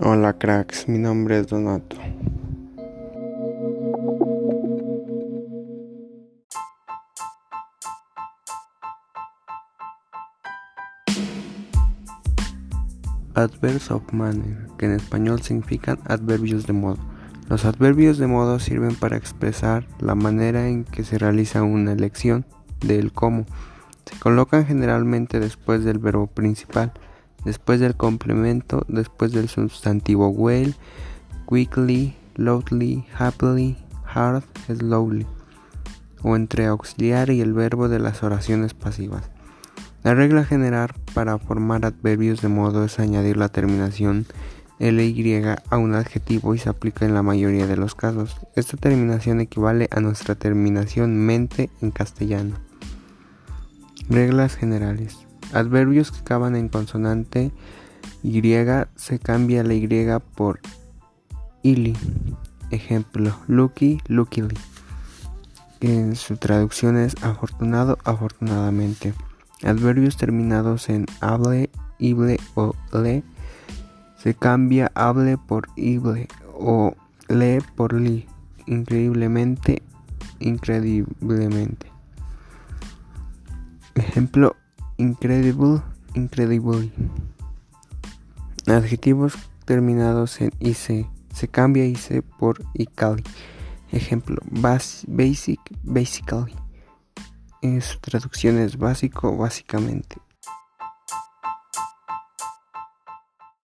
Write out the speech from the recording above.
Hola cracks, mi nombre es Donato. Adverbs of manner, que en español significan adverbios de modo. Los adverbios de modo sirven para expresar la manera en que se realiza una elección del cómo. Se colocan generalmente después del verbo principal después del complemento, después del sustantivo well, quickly, loudly, happily, hard, slowly, o entre auxiliar y el verbo de las oraciones pasivas. La regla general para formar adverbios de modo es añadir la terminación ly a un adjetivo y se aplica en la mayoría de los casos. Esta terminación equivale a nuestra terminación mente en castellano. Reglas generales. Adverbios que acaban en consonante Y se cambia la Y por ili. Ejemplo, lucky, luckily. En su traducción es afortunado, afortunadamente. Adverbios terminados en hable, ible o le se cambia hable por ible o le por li. Increíblemente, increíblemente. Ejemplo, incredible, incredibly. Adjetivos terminados en ic se cambia ic por icali. Ejemplo, basic, basically. En su traducción es básico, básicamente.